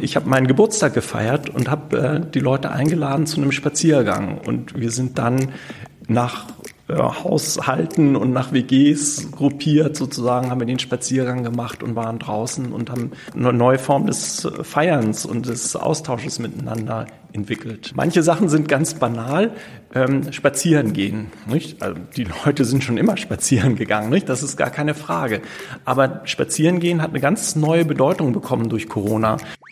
Ich habe meinen Geburtstag gefeiert und habe äh, die Leute eingeladen zu einem Spaziergang. Und wir sind dann nach äh, Haushalten und nach WGs gruppiert sozusagen, haben wir den Spaziergang gemacht und waren draußen und haben eine neue Form des Feierns und des Austausches miteinander entwickelt. Manche Sachen sind ganz banal, ähm, spazieren gehen. Nicht? Also die Leute sind schon immer spazieren gegangen, nicht? das ist gar keine Frage. Aber spazieren gehen hat eine ganz neue Bedeutung bekommen durch Corona.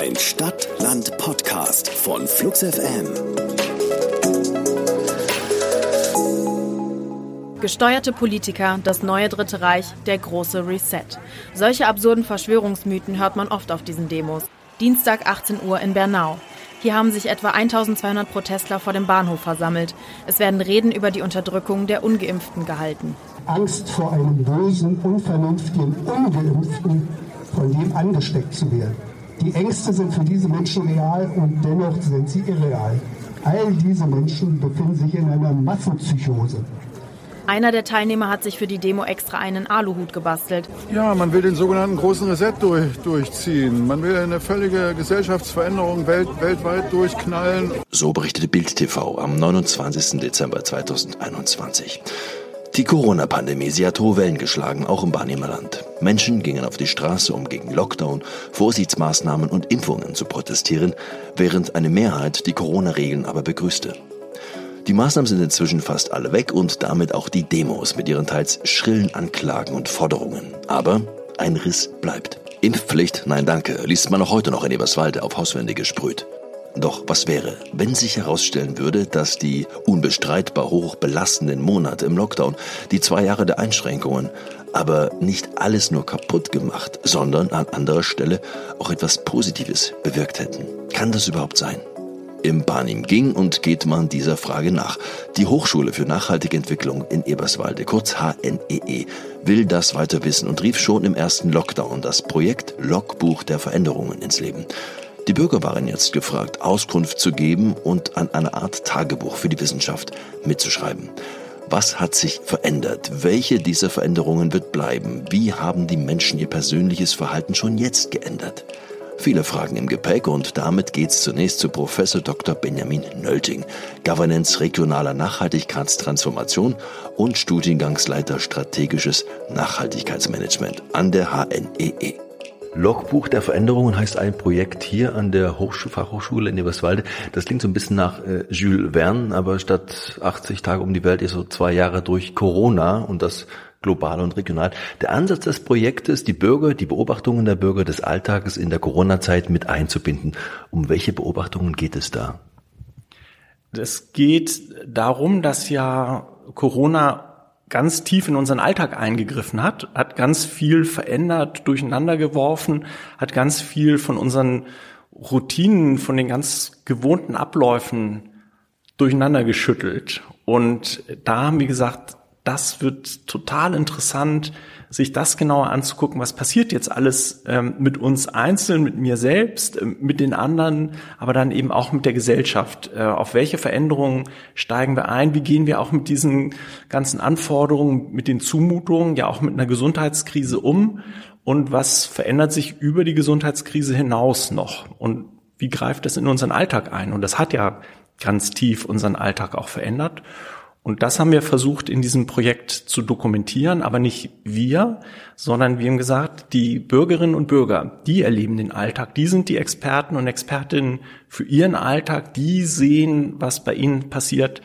Ein Stadt-Land-Podcast von Flux FM. Gesteuerte Politiker, das neue Dritte Reich, der große Reset. Solche absurden Verschwörungsmythen hört man oft auf diesen Demos. Dienstag 18 Uhr in Bernau. Hier haben sich etwa 1200 Protestler vor dem Bahnhof versammelt. Es werden Reden über die Unterdrückung der Ungeimpften gehalten. Angst vor einem bösen, unvernünftigen Ungeimpften, von dem angesteckt zu werden. Die Ängste sind für diese Menschen real und dennoch sind sie irreal. All diese Menschen befinden sich in einer Massenpsychose. Einer der Teilnehmer hat sich für die Demo extra einen Aluhut gebastelt. Ja, man will den sogenannten großen Reset durch, durchziehen. Man will eine völlige Gesellschaftsveränderung welt, weltweit durchknallen. So berichtete Bild TV am 29. Dezember 2021. Die Corona-Pandemie, sie hat hohe Wellen geschlagen, auch im Barnimer Land. Menschen gingen auf die Straße, um gegen Lockdown, Vorsichtsmaßnahmen und Impfungen zu protestieren, während eine Mehrheit die Corona-Regeln aber begrüßte. Die Maßnahmen sind inzwischen fast alle weg und damit auch die Demos mit ihren teils schrillen Anklagen und Forderungen. Aber ein Riss bleibt. Impfpflicht, nein danke, liest man auch heute noch in Eberswalde auf Hauswände gesprüht. Doch was wäre, wenn sich herausstellen würde, dass die unbestreitbar hoch belastenden Monate im Lockdown, die zwei Jahre der Einschränkungen, aber nicht alles nur kaputt gemacht, sondern an anderer Stelle auch etwas Positives bewirkt hätten? Kann das überhaupt sein? Im Barnim ging und geht man dieser Frage nach. Die Hochschule für nachhaltige Entwicklung in Eberswalde, kurz HNEE, e, will das weiter wissen und rief schon im ersten Lockdown das Projekt Logbuch der Veränderungen ins Leben. Die Bürger waren jetzt gefragt, Auskunft zu geben und an einer Art Tagebuch für die Wissenschaft mitzuschreiben. Was hat sich verändert? Welche dieser Veränderungen wird bleiben? Wie haben die Menschen ihr persönliches Verhalten schon jetzt geändert? Viele Fragen im Gepäck und damit geht's zunächst zu Professor Dr. Benjamin Nölting, Governance regionaler Nachhaltigkeitstransformation und Studiengangsleiter strategisches Nachhaltigkeitsmanagement an der HNEE. Logbuch der Veränderungen heißt ein Projekt hier an der Hochschule, Fachhochschule in Eberswalde. Das klingt so ein bisschen nach äh, Jules Verne, aber statt 80 Tage um die Welt ist so zwei Jahre durch Corona und das global und regional. Der Ansatz des Projektes, die Bürger, die Beobachtungen der Bürger des Alltages in der Corona-Zeit mit einzubinden. Um welche Beobachtungen geht es da? Es geht darum, dass ja Corona ganz tief in unseren Alltag eingegriffen hat, hat ganz viel verändert, durcheinander geworfen, hat ganz viel von unseren Routinen, von den ganz gewohnten Abläufen durcheinander geschüttelt. Und da haben wir gesagt, das wird total interessant, sich das genauer anzugucken, was passiert jetzt alles ähm, mit uns einzeln, mit mir selbst, äh, mit den anderen, aber dann eben auch mit der Gesellschaft. Äh, auf welche Veränderungen steigen wir ein? Wie gehen wir auch mit diesen ganzen Anforderungen, mit den Zumutungen, ja auch mit einer Gesundheitskrise um? Und was verändert sich über die Gesundheitskrise hinaus noch? Und wie greift das in unseren Alltag ein? Und das hat ja ganz tief unseren Alltag auch verändert. Und das haben wir versucht in diesem Projekt zu dokumentieren, aber nicht wir, sondern wir haben gesagt, die Bürgerinnen und Bürger, die erleben den Alltag, die sind die Experten und Expertinnen für ihren Alltag, die sehen, was bei ihnen passiert.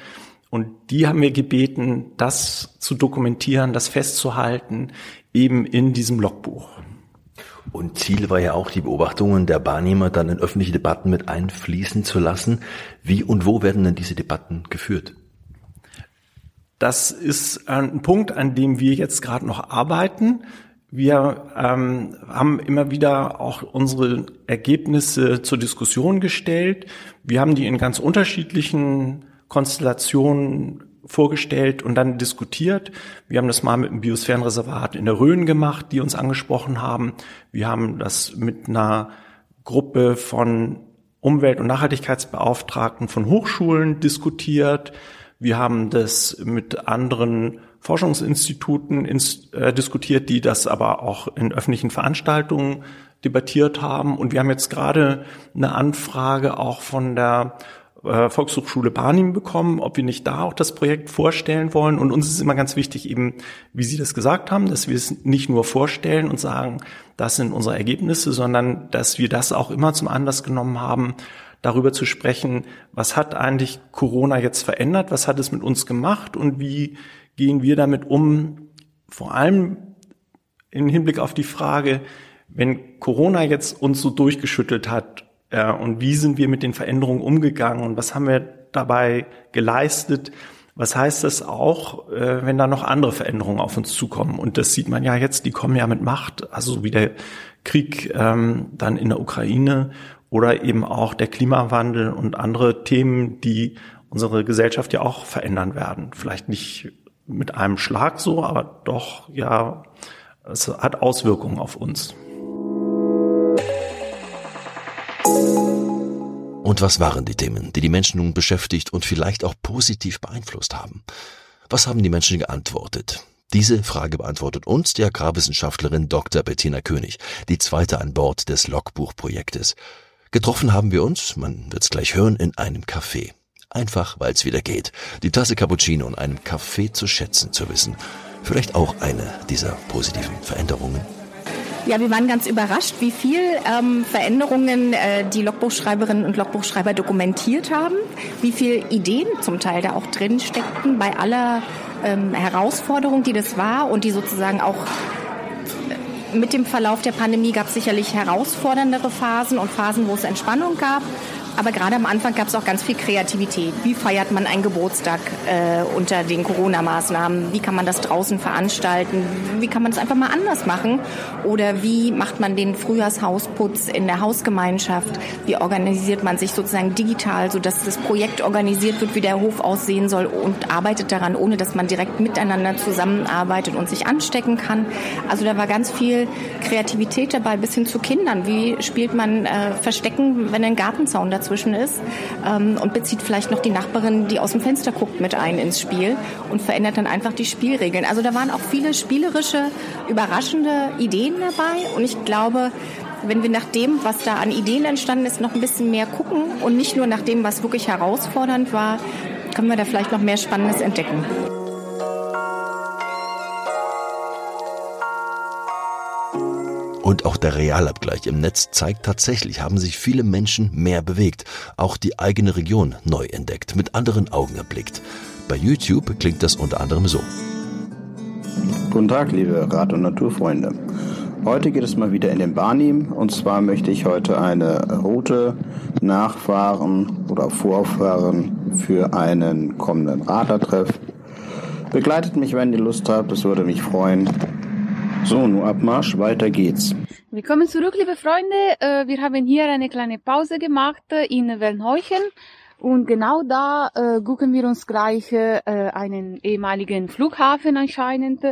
Und die haben wir gebeten, das zu dokumentieren, das festzuhalten, eben in diesem Logbuch. Und Ziel war ja auch, die Beobachtungen der Barnehmer dann in öffentliche Debatten mit einfließen zu lassen. Wie und wo werden denn diese Debatten geführt? Das ist ein Punkt, an dem wir jetzt gerade noch arbeiten. Wir ähm, haben immer wieder auch unsere Ergebnisse zur Diskussion gestellt. Wir haben die in ganz unterschiedlichen Konstellationen vorgestellt und dann diskutiert. Wir haben das mal mit dem Biosphärenreservat in der Rhön gemacht, die uns angesprochen haben. Wir haben das mit einer Gruppe von Umwelt- und Nachhaltigkeitsbeauftragten von Hochschulen diskutiert. Wir haben das mit anderen Forschungsinstituten ins, äh, diskutiert, die das aber auch in öffentlichen Veranstaltungen debattiert haben. Und wir haben jetzt gerade eine Anfrage auch von der äh, Volkshochschule Barnim bekommen, ob wir nicht da auch das Projekt vorstellen wollen. Und uns ist immer ganz wichtig, eben, wie Sie das gesagt haben, dass wir es nicht nur vorstellen und sagen, das sind unsere Ergebnisse, sondern dass wir das auch immer zum Anlass genommen haben, darüber zu sprechen, was hat eigentlich Corona jetzt verändert, was hat es mit uns gemacht und wie gehen wir damit um, vor allem im Hinblick auf die Frage, wenn Corona jetzt uns so durchgeschüttelt hat äh, und wie sind wir mit den Veränderungen umgegangen und was haben wir dabei geleistet, was heißt das auch, äh, wenn da noch andere Veränderungen auf uns zukommen? Und das sieht man ja jetzt, die kommen ja mit Macht, also wie der Krieg ähm, dann in der Ukraine oder eben auch der Klimawandel und andere Themen, die unsere Gesellschaft ja auch verändern werden. Vielleicht nicht mit einem Schlag so, aber doch, ja, es hat Auswirkungen auf uns. Und was waren die Themen, die die Menschen nun beschäftigt und vielleicht auch positiv beeinflusst haben? Was haben die Menschen geantwortet? Diese Frage beantwortet uns die Agrarwissenschaftlerin Dr. Bettina König, die zweite an Bord des Logbuchprojektes. Getroffen haben wir uns, man wird's gleich hören, in einem Café. Einfach, weil es wieder geht. Die Tasse Cappuccino und einem Kaffee zu schätzen zu wissen. Vielleicht auch eine dieser positiven Veränderungen. Ja, wir waren ganz überrascht, wie viel ähm, Veränderungen äh, die Logbuchschreiberinnen und Logbuchschreiber dokumentiert haben, wie viel Ideen zum Teil da auch drin steckten bei aller ähm, Herausforderung, die das war und die sozusagen auch mit dem Verlauf der Pandemie gab es sicherlich herausforderndere Phasen und Phasen, wo es Entspannung gab. Aber gerade am Anfang gab es auch ganz viel Kreativität. Wie feiert man einen Geburtstag äh, unter den Corona-Maßnahmen? Wie kann man das draußen veranstalten? Wie kann man es einfach mal anders machen? Oder wie macht man den Frühjahrshausputz in der Hausgemeinschaft? Wie organisiert man sich sozusagen digital, sodass das Projekt organisiert wird, wie der Hof aussehen soll und arbeitet daran, ohne dass man direkt miteinander zusammenarbeitet und sich anstecken kann? Also da war ganz viel Kreativität dabei, bis hin zu Kindern. Wie spielt man äh, Verstecken, wenn ein Gartenzaun dazu dazwischen ist ähm, und bezieht vielleicht noch die Nachbarin, die aus dem Fenster guckt, mit ein ins Spiel und verändert dann einfach die Spielregeln. Also da waren auch viele spielerische, überraschende Ideen dabei und ich glaube, wenn wir nach dem, was da an Ideen entstanden ist, noch ein bisschen mehr gucken und nicht nur nach dem, was wirklich herausfordernd war, können wir da vielleicht noch mehr Spannendes entdecken. Und auch der Realabgleich im Netz zeigt tatsächlich, haben sich viele Menschen mehr bewegt, auch die eigene Region neu entdeckt, mit anderen Augen erblickt. Bei YouTube klingt das unter anderem so. Guten Tag, liebe Rad- und Naturfreunde. Heute geht es mal wieder in den Barnim und zwar möchte ich heute eine Route nachfahren oder vorfahren für einen kommenden Radlertreff. Begleitet mich, wenn ihr Lust habt, das würde mich freuen. So, nur Abmarsch, weiter geht's. Willkommen zurück, liebe Freunde. Äh, wir haben hier eine kleine Pause gemacht äh, in Wellenheuchen. Und genau da äh, gucken wir uns gleich äh, einen ehemaligen Flughafen anscheinend.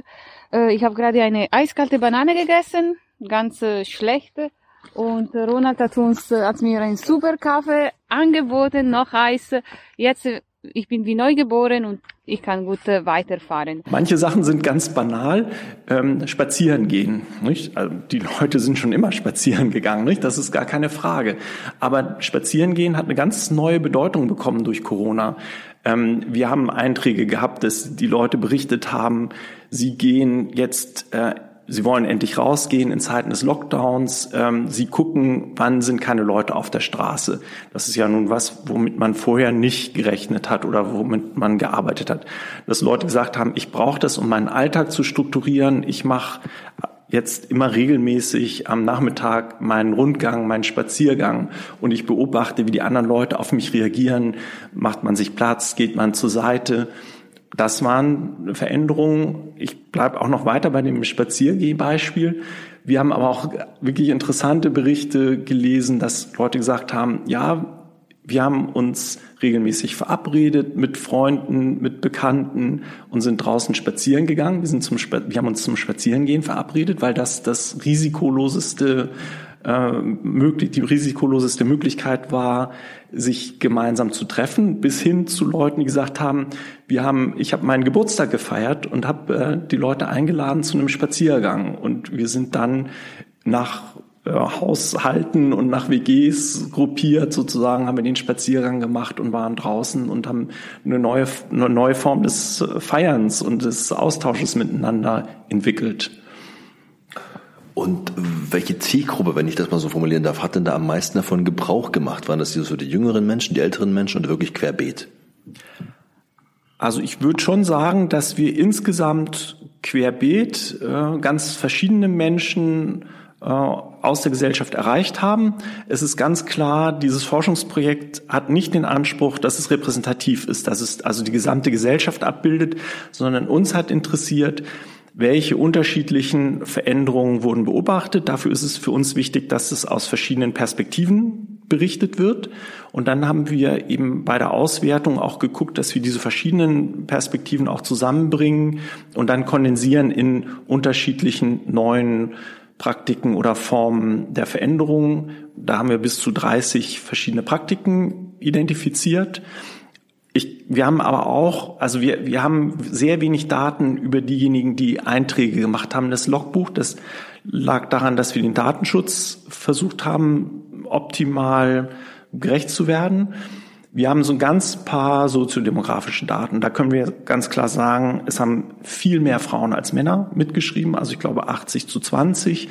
Äh, ich habe gerade eine eiskalte Banane gegessen, ganz äh, schlechte. Und Ronald hat uns, äh, hat mir einen super Kaffee angeboten, noch Eis. Jetzt ich bin wie neugeboren und ich kann gut äh, weiterfahren. Manche Sachen sind ganz banal. Ähm, spazieren gehen. Nicht? Also die Leute sind schon immer spazieren gegangen. Nicht? Das ist gar keine Frage. Aber spazieren gehen hat eine ganz neue Bedeutung bekommen durch Corona. Ähm, wir haben Einträge gehabt, dass die Leute berichtet haben, sie gehen jetzt äh, Sie wollen endlich rausgehen in Zeiten des Lockdowns. Ähm, sie gucken, wann sind keine Leute auf der Straße. Das ist ja nun was, womit man vorher nicht gerechnet hat oder womit man gearbeitet hat. Dass Leute gesagt haben, ich brauche das, um meinen Alltag zu strukturieren. Ich mache jetzt immer regelmäßig am Nachmittag meinen Rundgang, meinen Spaziergang und ich beobachte, wie die anderen Leute auf mich reagieren. Macht man sich Platz, geht man zur Seite das waren Veränderungen. Ich bleibe auch noch weiter bei dem Spaziergehbeispiel. Wir haben aber auch wirklich interessante Berichte gelesen, dass Leute gesagt haben, ja, wir haben uns regelmäßig verabredet mit Freunden, mit Bekannten und sind draußen spazieren gegangen. Wir, sind zum, wir haben uns zum Spazierengehen verabredet, weil das das risikoloseste möglich, die risikoloseste Möglichkeit war, sich gemeinsam zu treffen, bis hin zu Leuten, die gesagt haben, wir haben, ich habe meinen Geburtstag gefeiert und habe äh, die Leute eingeladen zu einem Spaziergang und wir sind dann nach äh, Haushalten und nach WGs gruppiert sozusagen, haben wir den Spaziergang gemacht und waren draußen und haben eine neue, eine neue Form des Feierns und des Austausches miteinander entwickelt. Und welche Zielgruppe, wenn ich das mal so formulieren darf, hat denn da am meisten davon Gebrauch gemacht? Waren das so die jüngeren Menschen, die älteren Menschen oder wirklich querbeet? Also ich würde schon sagen, dass wir insgesamt querbeet äh, ganz verschiedene Menschen äh, aus der Gesellschaft erreicht haben. Es ist ganz klar, dieses Forschungsprojekt hat nicht den Anspruch, dass es repräsentativ ist, dass es also die gesamte Gesellschaft abbildet, sondern uns hat interessiert, welche unterschiedlichen Veränderungen wurden beobachtet. Dafür ist es für uns wichtig, dass es aus verschiedenen Perspektiven berichtet wird. Und dann haben wir eben bei der Auswertung auch geguckt, dass wir diese verschiedenen Perspektiven auch zusammenbringen und dann kondensieren in unterschiedlichen neuen Praktiken oder Formen der Veränderung. Da haben wir bis zu 30 verschiedene Praktiken identifiziert. Ich, wir haben aber auch, also wir, wir haben sehr wenig Daten über diejenigen, die Einträge gemacht haben. Das Logbuch, das lag daran, dass wir den Datenschutz versucht haben, optimal gerecht zu werden. Wir haben so ein ganz paar soziodemografische Daten. Da können wir ganz klar sagen, es haben viel mehr Frauen als Männer mitgeschrieben, also ich glaube 80 zu 20.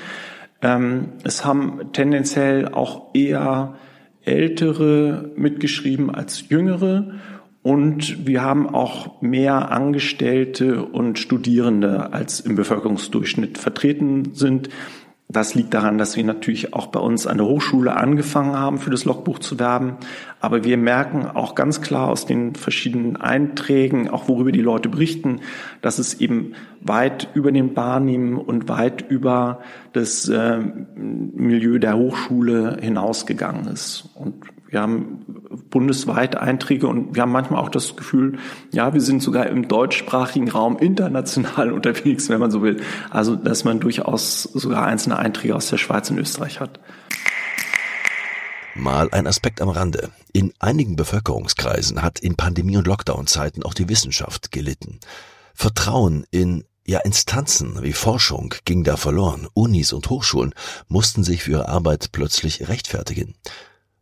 Ähm, es haben tendenziell auch eher Ältere mitgeschrieben als Jüngere. Und wir haben auch mehr Angestellte und Studierende als im Bevölkerungsdurchschnitt vertreten sind. Das liegt daran, dass wir natürlich auch bei uns an der Hochschule angefangen haben, für das Logbuch zu werben. Aber wir merken auch ganz klar aus den verschiedenen Einträgen, auch worüber die Leute berichten, dass es eben weit über den Barnim und weit über das äh, Milieu der Hochschule hinausgegangen ist. Und wir haben bundesweit Einträge und wir haben manchmal auch das Gefühl, ja, wir sind sogar im deutschsprachigen Raum international unterwegs, wenn man so will. Also, dass man durchaus sogar einzelne Einträge aus der Schweiz und Österreich hat. Mal ein Aspekt am Rande. In einigen Bevölkerungskreisen hat in Pandemie- und Lockdown-Zeiten auch die Wissenschaft gelitten. Vertrauen in ja, Instanzen wie Forschung ging da verloren. Unis und Hochschulen mussten sich für ihre Arbeit plötzlich rechtfertigen.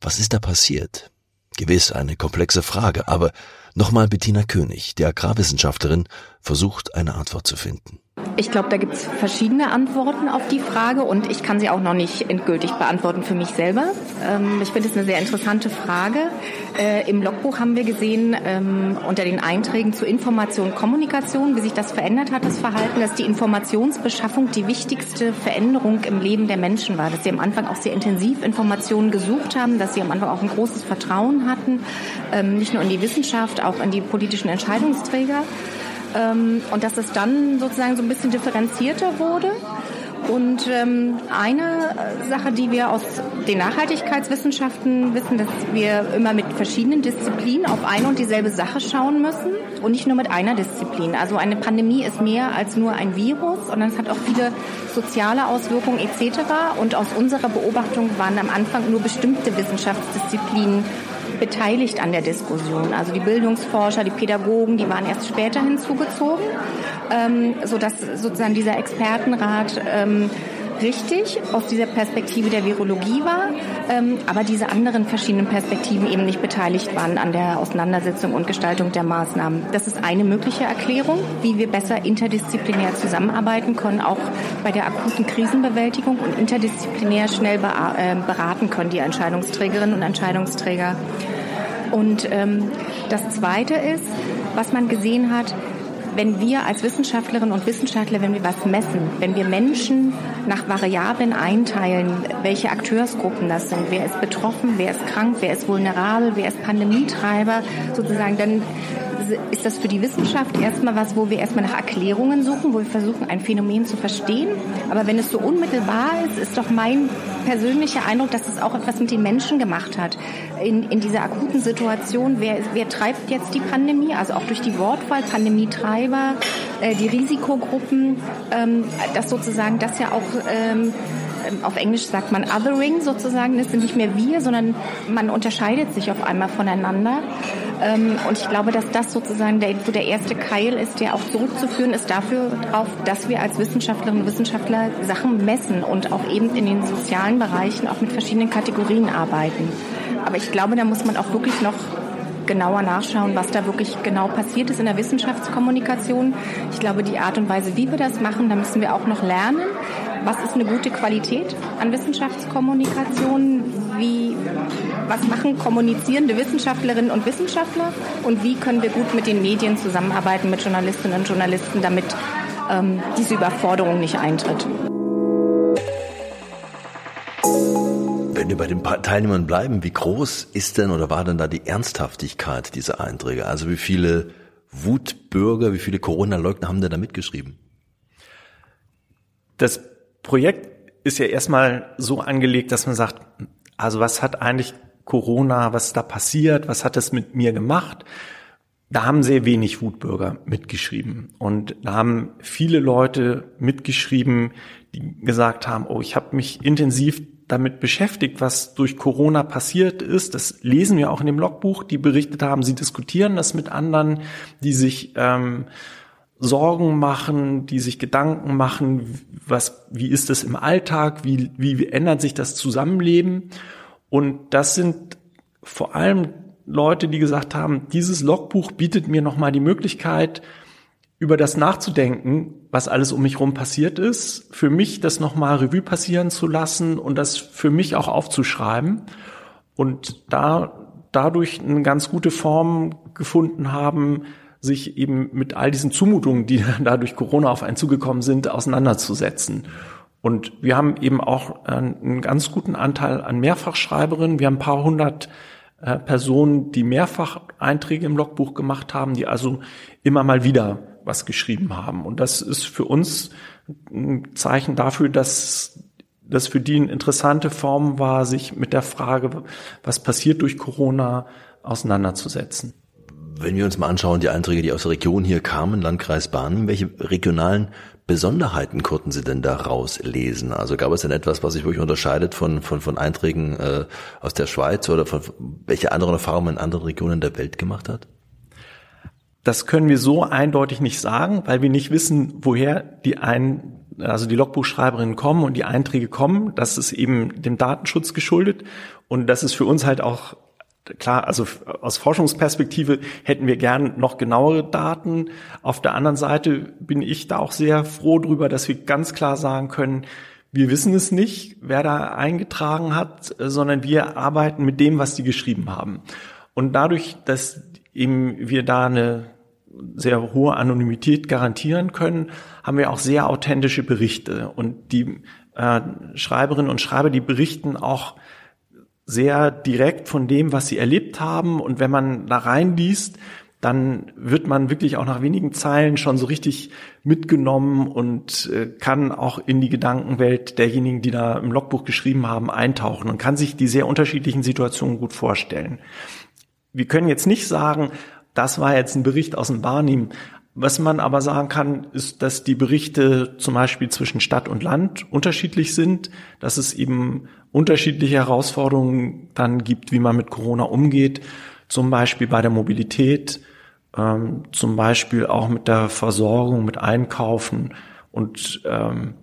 Was ist da passiert? Gewiss eine komplexe Frage, aber nochmal Bettina König, die Agrarwissenschaftlerin, versucht eine Antwort zu finden. Ich glaube, da gibt es verschiedene Antworten auf die Frage und ich kann sie auch noch nicht endgültig beantworten für mich selber. Ähm, ich finde es eine sehr interessante Frage. Äh, Im Logbuch haben wir gesehen, ähm, unter den Einträgen zu Information und Kommunikation, wie sich das verändert hat, das Verhalten, dass die Informationsbeschaffung die wichtigste Veränderung im Leben der Menschen war. Dass sie am Anfang auch sehr intensiv Informationen gesucht haben, dass sie am Anfang auch ein großes Vertrauen hatten, ähm, nicht nur in die Wissenschaft, auch in die politischen Entscheidungsträger. Ähm, und dass es dann sozusagen so ein bisschen differenzierter wurde. Und ähm, eine Sache, die wir aus den Nachhaltigkeitswissenschaften wissen, dass wir immer mit verschiedenen Disziplinen auf eine und dieselbe Sache schauen müssen und nicht nur mit einer Disziplin. Also eine Pandemie ist mehr als nur ein Virus, sondern es hat auch viele soziale Auswirkungen etc. Und aus unserer Beobachtung waren am Anfang nur bestimmte Wissenschaftsdisziplinen beteiligt an der Diskussion. Also die Bildungsforscher, die Pädagogen, die waren erst später hinzugezogen, ähm, sodass sozusagen dieser Expertenrat ähm, richtig aus dieser Perspektive der Virologie war, ähm, aber diese anderen verschiedenen Perspektiven eben nicht beteiligt waren an der Auseinandersetzung und Gestaltung der Maßnahmen. Das ist eine mögliche Erklärung, wie wir besser interdisziplinär zusammenarbeiten können, auch bei der akuten Krisenbewältigung und interdisziplinär schnell äh, beraten können, die Entscheidungsträgerinnen und Entscheidungsträger. Und ähm, das Zweite ist, was man gesehen hat, wenn wir als Wissenschaftlerinnen und Wissenschaftler, wenn wir was messen, wenn wir Menschen nach Variablen einteilen, welche Akteursgruppen das sind, wer ist betroffen, wer ist krank, wer ist vulnerabel, wer ist Pandemietreiber, sozusagen, dann ist das für die Wissenschaft erstmal was, wo wir erstmal nach Erklärungen suchen, wo wir versuchen, ein Phänomen zu verstehen. Aber wenn es so unmittelbar ist, ist doch mein persönlicher Eindruck, dass es auch etwas mit den Menschen gemacht hat. In, in dieser akuten Situation, wer, wer treibt jetzt die Pandemie? Also auch durch die Wortwahl, Pandemietreiber, äh, die Risikogruppen, ähm, dass sozusagen das ja auch ähm, auf Englisch sagt man Othering sozusagen, das sind nicht mehr wir, sondern man unterscheidet sich auf einmal voneinander. Ähm, und ich glaube, dass das sozusagen der, so der erste Keil ist, der auch zurückzuführen ist dafür darauf, dass wir als Wissenschaftlerinnen und Wissenschaftler Sachen messen und auch eben in den sozialen Bereichen auch mit verschiedenen Kategorien arbeiten. Aber ich glaube, da muss man auch wirklich noch genauer nachschauen, was da wirklich genau passiert ist in der Wissenschaftskommunikation. Ich glaube, die Art und Weise, wie wir das machen, da müssen wir auch noch lernen. Was ist eine gute Qualität an Wissenschaftskommunikation? Wie, was machen kommunizierende Wissenschaftlerinnen und Wissenschaftler? Und wie können wir gut mit den Medien zusammenarbeiten, mit Journalistinnen und Journalisten, damit ähm, diese Überforderung nicht eintritt? Wenn wir bei den Teilnehmern bleiben, wie groß ist denn oder war denn da die Ernsthaftigkeit dieser Einträge? Also wie viele Wutbürger, wie viele Corona-Leugner haben denn da mitgeschrieben? Das Projekt ist ja erstmal so angelegt, dass man sagt, also was hat eigentlich Corona, was ist da passiert, was hat es mit mir gemacht? Da haben sehr wenig Wutbürger mitgeschrieben. Und da haben viele Leute mitgeschrieben, die gesagt haben, oh, ich habe mich intensiv damit beschäftigt, was durch Corona passiert ist. Das lesen wir auch in dem Logbuch, die berichtet haben, sie diskutieren das mit anderen, die sich ähm, Sorgen machen, die sich Gedanken machen, was, wie ist das im Alltag, wie, wie ändert sich das Zusammenleben. Und das sind vor allem Leute, die gesagt haben, dieses Logbuch bietet mir nochmal die Möglichkeit, über das nachzudenken, was alles um mich herum passiert ist, für mich das nochmal Revue passieren zu lassen und das für mich auch aufzuschreiben und da dadurch eine ganz gute Form gefunden haben, sich eben mit all diesen Zumutungen, die da durch Corona auf einen zugekommen sind, auseinanderzusetzen. Und wir haben eben auch einen ganz guten Anteil an Mehrfachschreiberinnen. Wir haben ein paar hundert äh, Personen, die mehrfach Einträge im Logbuch gemacht haben, die also immer mal wieder was geschrieben haben. Und das ist für uns ein Zeichen dafür, dass das für die eine interessante Form war, sich mit der Frage, was passiert durch Corona, auseinanderzusetzen. Wenn wir uns mal anschauen, die Einträge, die aus der Region hier kamen, Landkreis Bahn, welche regionalen Besonderheiten konnten Sie denn da rauslesen? Also gab es denn etwas, was sich wirklich unterscheidet von, von, von Einträgen äh, aus der Schweiz oder von welche anderen Erfahrungen in anderen Regionen der Welt gemacht hat? Das können wir so eindeutig nicht sagen, weil wir nicht wissen, woher die ein, also die Logbuchschreiberinnen kommen und die Einträge kommen. Das ist eben dem Datenschutz geschuldet. Und das ist für uns halt auch klar, also aus Forschungsperspektive hätten wir gern noch genauere Daten. Auf der anderen Seite bin ich da auch sehr froh drüber, dass wir ganz klar sagen können, wir wissen es nicht, wer da eingetragen hat, sondern wir arbeiten mit dem, was die geschrieben haben. Und dadurch, dass eben wir da eine sehr hohe Anonymität garantieren können, haben wir auch sehr authentische Berichte. Und die äh, Schreiberinnen und Schreiber, die berichten auch sehr direkt von dem, was sie erlebt haben. Und wenn man da reinliest, dann wird man wirklich auch nach wenigen Zeilen schon so richtig mitgenommen und äh, kann auch in die Gedankenwelt derjenigen, die da im Logbuch geschrieben haben, eintauchen und kann sich die sehr unterschiedlichen Situationen gut vorstellen. Wir können jetzt nicht sagen, das war jetzt ein Bericht aus dem Barnim. Was man aber sagen kann, ist, dass die Berichte zum Beispiel zwischen Stadt und Land unterschiedlich sind, dass es eben unterschiedliche Herausforderungen dann gibt, wie man mit Corona umgeht, zum Beispiel bei der Mobilität, ähm, zum Beispiel auch mit der Versorgung, mit Einkaufen und ähm,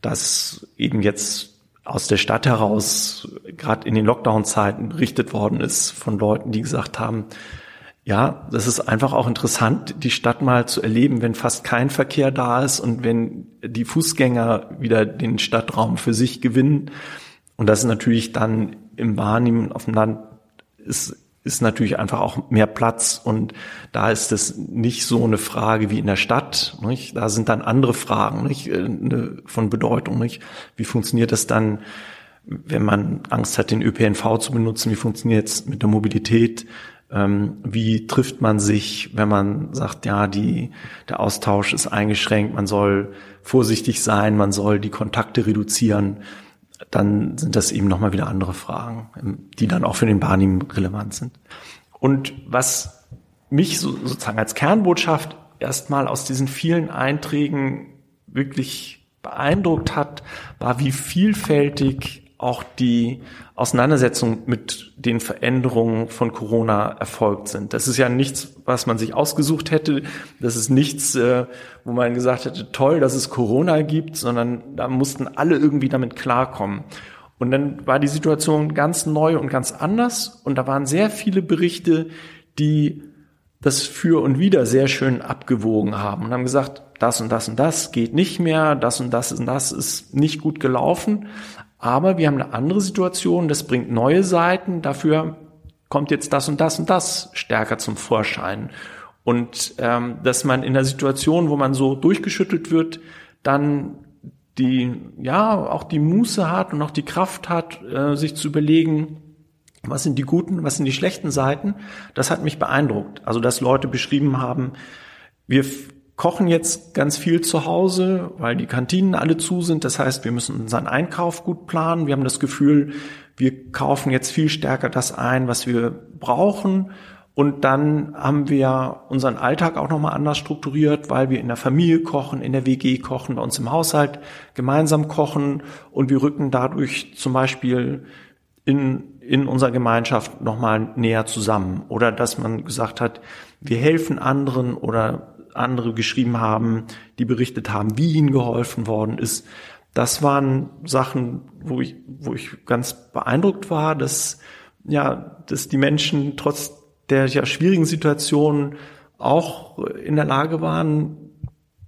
dass eben jetzt aus der Stadt heraus, gerade in den Lockdown-Zeiten, berichtet worden ist von Leuten, die gesagt haben, ja, das ist einfach auch interessant, die Stadt mal zu erleben, wenn fast kein Verkehr da ist und wenn die Fußgänger wieder den Stadtraum für sich gewinnen. Und das ist natürlich dann im Wahrnehmen auf dem Land ist, ist natürlich einfach auch mehr Platz und da ist es nicht so eine Frage wie in der Stadt. Nicht? Da sind dann andere Fragen nicht? Äh, von Bedeutung. Nicht? Wie funktioniert das dann, wenn man Angst hat, den ÖPNV zu benutzen? Wie funktioniert es mit der Mobilität? Ähm, wie trifft man sich, wenn man sagt, ja, die, der Austausch ist eingeschränkt, man soll vorsichtig sein, man soll die Kontakte reduzieren, dann sind das eben nochmal wieder andere Fragen, ähm, die dann auch für den Barnim relevant sind. Und was mich so, sozusagen als Kernbotschaft erstmal aus diesen vielen Einträgen wirklich beeindruckt hat, war, wie vielfältig auch die Auseinandersetzung mit den Veränderungen von Corona erfolgt sind. Das ist ja nichts, was man sich ausgesucht hätte. Das ist nichts, äh, wo man gesagt hätte, toll, dass es Corona gibt, sondern da mussten alle irgendwie damit klarkommen. Und dann war die Situation ganz neu und ganz anders. Und da waren sehr viele Berichte, die das Für und Wider sehr schön abgewogen haben und haben gesagt, das und das und das geht nicht mehr, das und das und das ist nicht gut gelaufen. Aber wir haben eine andere Situation, das bringt neue Seiten, dafür kommt jetzt das und das und das stärker zum Vorschein. Und ähm, dass man in der Situation, wo man so durchgeschüttelt wird, dann die, ja, auch die Muße hat und auch die Kraft hat, äh, sich zu überlegen, was sind die guten, was sind die schlechten Seiten, das hat mich beeindruckt. Also, dass Leute beschrieben haben, wir kochen jetzt ganz viel zu Hause, weil die Kantinen alle zu sind. Das heißt, wir müssen unseren Einkauf gut planen. Wir haben das Gefühl, wir kaufen jetzt viel stärker das ein, was wir brauchen. Und dann haben wir unseren Alltag auch nochmal anders strukturiert, weil wir in der Familie kochen, in der WG kochen, bei uns im Haushalt gemeinsam kochen und wir rücken dadurch zum Beispiel in, in unserer Gemeinschaft nochmal näher zusammen. Oder dass man gesagt hat, wir helfen anderen oder andere geschrieben haben, die berichtet haben, wie ihnen geholfen worden ist. Das waren Sachen, wo ich, wo ich ganz beeindruckt war, dass, ja, dass die Menschen trotz der ja schwierigen Situation auch in der Lage waren,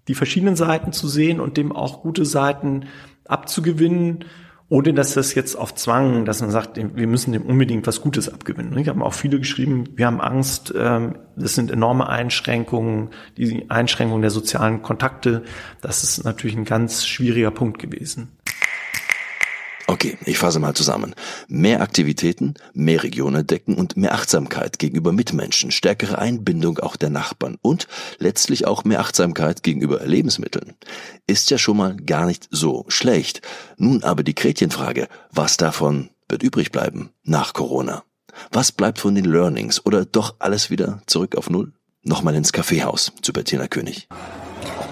die verschiedenen Seiten zu sehen und dem auch gute Seiten abzugewinnen ohne dass das jetzt auf Zwang, dass man sagt, wir müssen dem unbedingt was Gutes abgewinnen. Ich habe auch viele geschrieben, wir haben Angst, ähm, das sind enorme Einschränkungen, die Einschränkung der sozialen Kontakte, das ist natürlich ein ganz schwieriger Punkt gewesen. Okay, ich fasse mal zusammen. Mehr Aktivitäten, mehr Regionen decken und mehr Achtsamkeit gegenüber Mitmenschen, stärkere Einbindung auch der Nachbarn und letztlich auch mehr Achtsamkeit gegenüber Lebensmitteln. Ist ja schon mal gar nicht so schlecht. Nun aber die Gretchenfrage, was davon wird übrig bleiben nach Corona? Was bleibt von den Learnings oder doch alles wieder zurück auf Null? Nochmal ins Kaffeehaus zu Bettina König.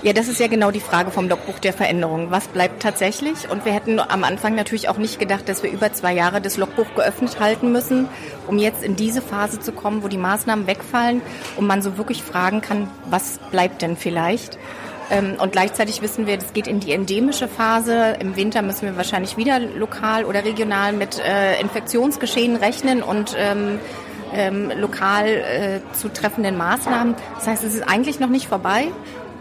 Ja, das ist ja genau die Frage vom Logbuch der Veränderung. Was bleibt tatsächlich? Und wir hätten am Anfang natürlich auch nicht gedacht, dass wir über zwei Jahre das Logbuch geöffnet halten müssen, um jetzt in diese Phase zu kommen, wo die Maßnahmen wegfallen und man so wirklich fragen kann, was bleibt denn vielleicht? Ähm, und gleichzeitig wissen wir, das geht in die endemische Phase. Im Winter müssen wir wahrscheinlich wieder lokal oder regional mit äh, Infektionsgeschehen rechnen und ähm, ähm, lokal äh, zu treffenden Maßnahmen. Das heißt, es ist eigentlich noch nicht vorbei.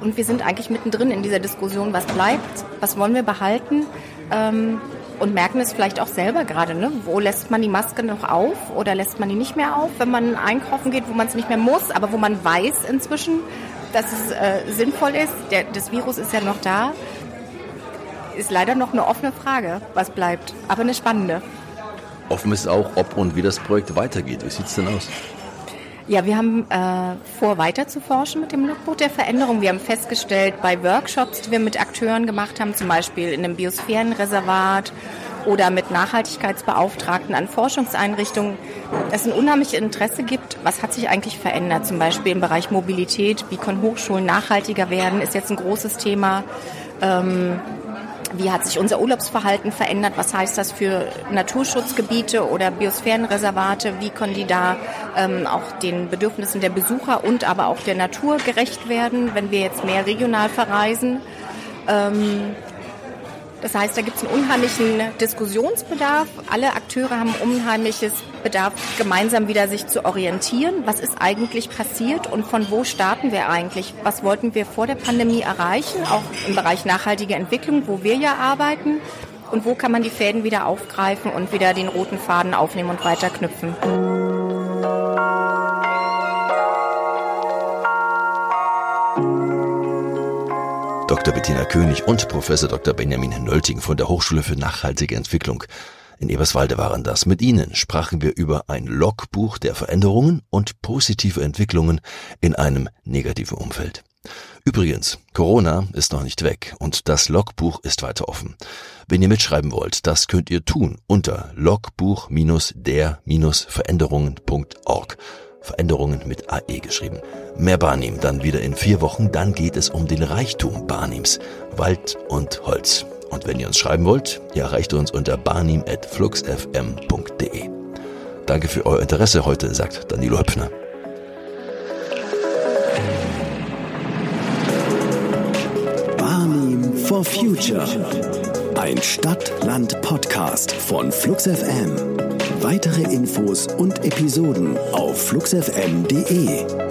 Und wir sind eigentlich mittendrin in dieser Diskussion, was bleibt, was wollen wir behalten ähm, und merken es vielleicht auch selber gerade. Ne? Wo lässt man die Maske noch auf oder lässt man die nicht mehr auf, wenn man einkaufen geht, wo man es nicht mehr muss, aber wo man weiß inzwischen, dass es äh, sinnvoll ist. Der, das Virus ist ja noch da. Ist leider noch eine offene Frage, was bleibt, aber eine spannende. Offen ist auch, ob und wie das Projekt weitergeht. Wie sieht es denn aus? Ja, wir haben äh, vor, weiter zu forschen mit dem Logbuch der Veränderung. Wir haben festgestellt, bei Workshops, die wir mit Akteuren gemacht haben, zum Beispiel in einem Biosphärenreservat oder mit Nachhaltigkeitsbeauftragten an Forschungseinrichtungen, dass ein unheimliches Interesse gibt, was hat sich eigentlich verändert. Zum Beispiel im Bereich Mobilität, wie können Hochschulen nachhaltiger werden, ist jetzt ein großes Thema. Ähm, wie hat sich unser Urlaubsverhalten verändert? Was heißt das für Naturschutzgebiete oder Biosphärenreservate? Wie können die da ähm, auch den Bedürfnissen der Besucher und aber auch der Natur gerecht werden, wenn wir jetzt mehr regional verreisen? Ähm, das heißt, da gibt es einen unheimlichen Diskussionsbedarf. Alle Akteure haben unheimliches Bedarf, gemeinsam wieder sich zu orientieren. Was ist eigentlich passiert und von wo starten wir eigentlich? Was wollten wir vor der Pandemie erreichen, auch im Bereich nachhaltige Entwicklung, wo wir ja arbeiten? Und wo kann man die Fäden wieder aufgreifen und wieder den roten Faden aufnehmen und weiterknüpfen? Dr. Bettina König und Professor Dr. Benjamin Nölting von der Hochschule für nachhaltige Entwicklung. in Eberswalde waren das. Mit Ihnen sprachen wir über ein Logbuch der Veränderungen und positive Entwicklungen in einem negativen Umfeld. Übrigens, Corona ist noch nicht weg und das Logbuch ist weiter offen. Wenn ihr mitschreiben wollt, das könnt ihr tun unter logbuch-der-veränderungen.org. Veränderungen mit AE geschrieben. Mehr Barnim dann wieder in vier Wochen, dann geht es um den Reichtum Barnims, Wald und Holz. Und wenn ihr uns schreiben wollt, ihr erreicht uns unter barnim.fluxfm.de. Danke für euer Interesse heute, sagt Danilo Höpfner. Barnim for Future. Ein Stadt-Land-Podcast von Flux FM. Weitere Infos und Episoden auf fluxfm.de.